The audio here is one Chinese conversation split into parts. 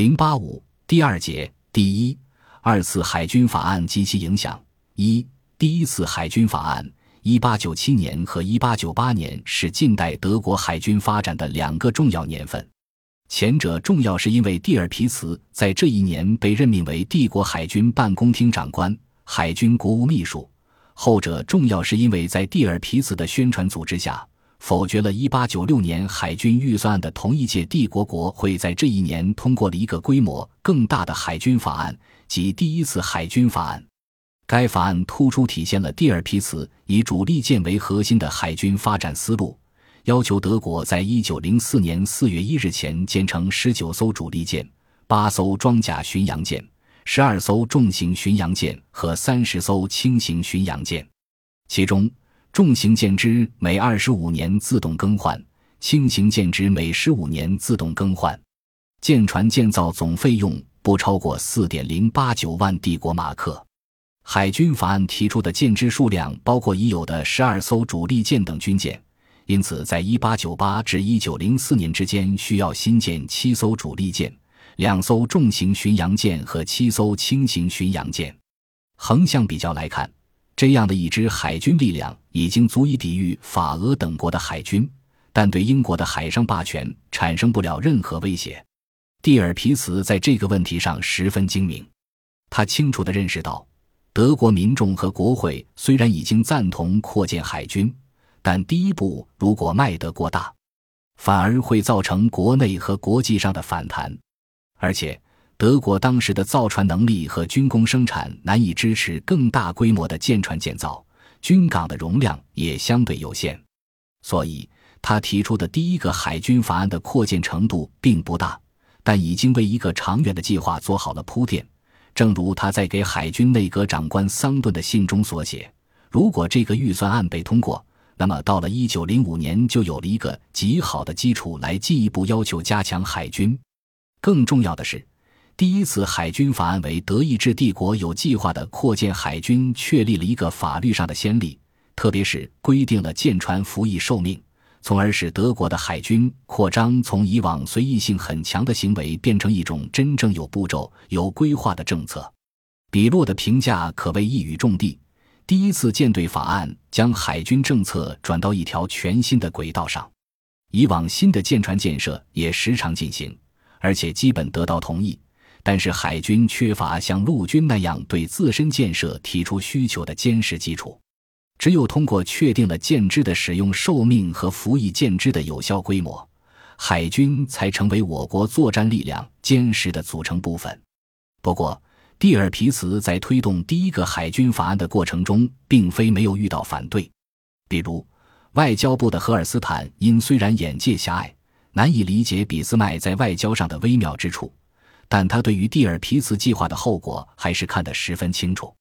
零八五第二节第一二次海军法案及其影响一第一次海军法案一八九七年和一八九八年是近代德国海军发展的两个重要年份，前者重要是因为蒂尔皮茨在这一年被任命为帝国海军办公厅长官、海军国务秘书；后者重要是因为在蒂尔皮茨的宣传组织下。否决了1896年海军预算案的同一届帝国国会在这一年通过了一个规模更大的海军法案，即第一次海军法案。该法案突出体现了第二批次以主力舰为核心的海军发展思路，要求德国在1904年4月1日前建成19艘主力舰、8艘装甲巡洋舰、12艘重型巡洋舰和30艘轻型巡洋舰，其中。重型舰只每二十五年自动更换，轻型舰只每十五年自动更换。舰船建造总费用不超过四点零八九万帝国马克。海军法案提出的舰只数量包括已有的十二艘主力舰等军舰，因此在一八九八至一九零四年之间需要新建七艘主力舰、两艘重型巡洋舰和七艘轻型巡洋舰。横向比较来看。这样的一支海军力量已经足以抵御法俄等国的海军，但对英国的海上霸权产生不了任何威胁。蒂尔皮茨在这个问题上十分精明，他清楚地认识到，德国民众和国会虽然已经赞同扩建海军，但第一步如果迈得过大，反而会造成国内和国际上的反弹，而且。德国当时的造船能力和军工生产难以支持更大规模的舰船建造，军港的容量也相对有限，所以他提出的第一个海军法案的扩建程度并不大，但已经为一个长远的计划做好了铺垫。正如他在给海军内阁长官桑顿的信中所写：“如果这个预算案被通过，那么到了1905年就有了一个极好的基础来进一步要求加强海军。更重要的是。”第一次海军法案为德意志帝国有计划的扩建海军确立了一个法律上的先例，特别是规定了舰船服役寿命，从而使德国的海军扩张从以往随意性很强的行为变成一种真正有步骤、有规划的政策。比洛的评价可谓一语中的：第一次舰队法案将海军政策转到一条全新的轨道上。以往新的舰船建设也时常进行，而且基本得到同意。但是海军缺乏像陆军那样对自身建设提出需求的坚实基础，只有通过确定了舰只的使用寿命和服役舰只的有效规模，海军才成为我国作战力量坚实的组成部分。不过，蒂尔皮茨在推动第一个海军法案的过程中，并非没有遇到反对，比如外交部的荷尔斯坦因虽然眼界狭隘，难以理解俾斯麦在外交上的微妙之处。但他对于蒂尔皮茨计划的后果还是看得十分清楚。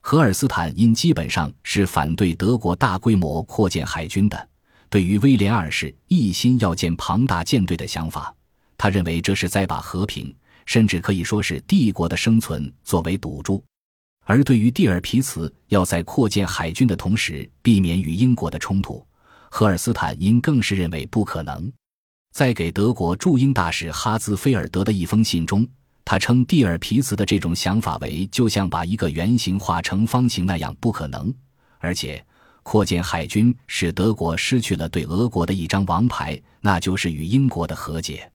荷尔斯坦因基本上是反对德国大规模扩建海军的，对于威廉二世一心要建庞大舰队的想法，他认为这是在把和平，甚至可以说是帝国的生存作为赌注。而对于蒂尔皮茨要在扩建海军的同时避免与英国的冲突，荷尔斯坦因更是认为不可能。在给德国驻英大使哈兹菲尔德的一封信中，他称蒂尔皮茨的这种想法为就像把一个圆形画成方形那样不可能，而且扩建海军使德国失去了对俄国的一张王牌，那就是与英国的和解。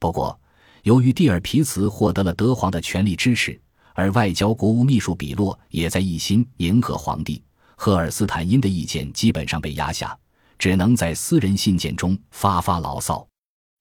不过，由于蒂尔皮茨获得了德皇的全力支持，而外交国务秘书比洛也在一心迎合皇帝，赫尔斯坦因的意见基本上被压下，只能在私人信件中发发牢骚。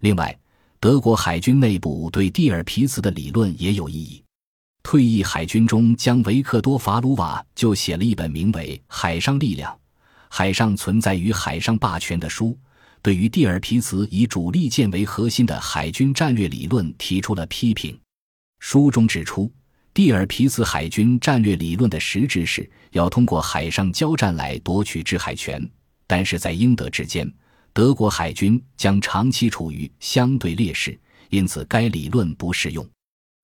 另外，德国海军内部对蒂尔皮茨的理论也有异议。退役海军中将维克多·法鲁瓦就写了一本名为《海上力量：海上存在与海上霸权》的书，对于蒂尔皮茨以主力舰为核心的海军战略理论提出了批评。书中指出，蒂尔皮茨海军战略理论的实质是要通过海上交战来夺取制海权，但是在英德之间。德国海军将长期处于相对劣势，因此该理论不适用。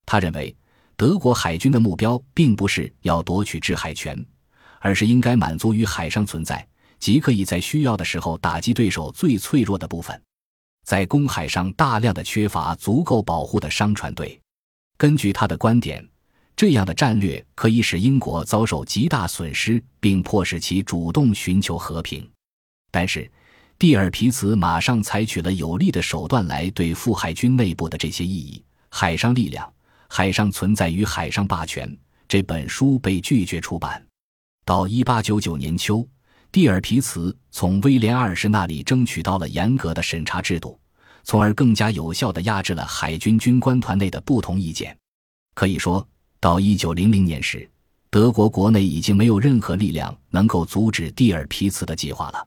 他认为，德国海军的目标并不是要夺取制海权，而是应该满足于海上存在，即可以在需要的时候打击对手最脆弱的部分。在公海上大量的缺乏足够保护的商船队。根据他的观点，这样的战略可以使英国遭受极大损失，并迫使其主动寻求和平。但是，蒂尔皮茨马上采取了有力的手段来对付海军内部的这些异议。海上力量，海上存在与海上霸权。这本书被拒绝出版。到一八九九年秋，蒂尔皮茨从威廉二世那里争取到了严格的审查制度，从而更加有效地压制了海军军官团内的不同意见。可以说，到一九零零年时，德国国内已经没有任何力量能够阻止蒂尔皮茨的计划了。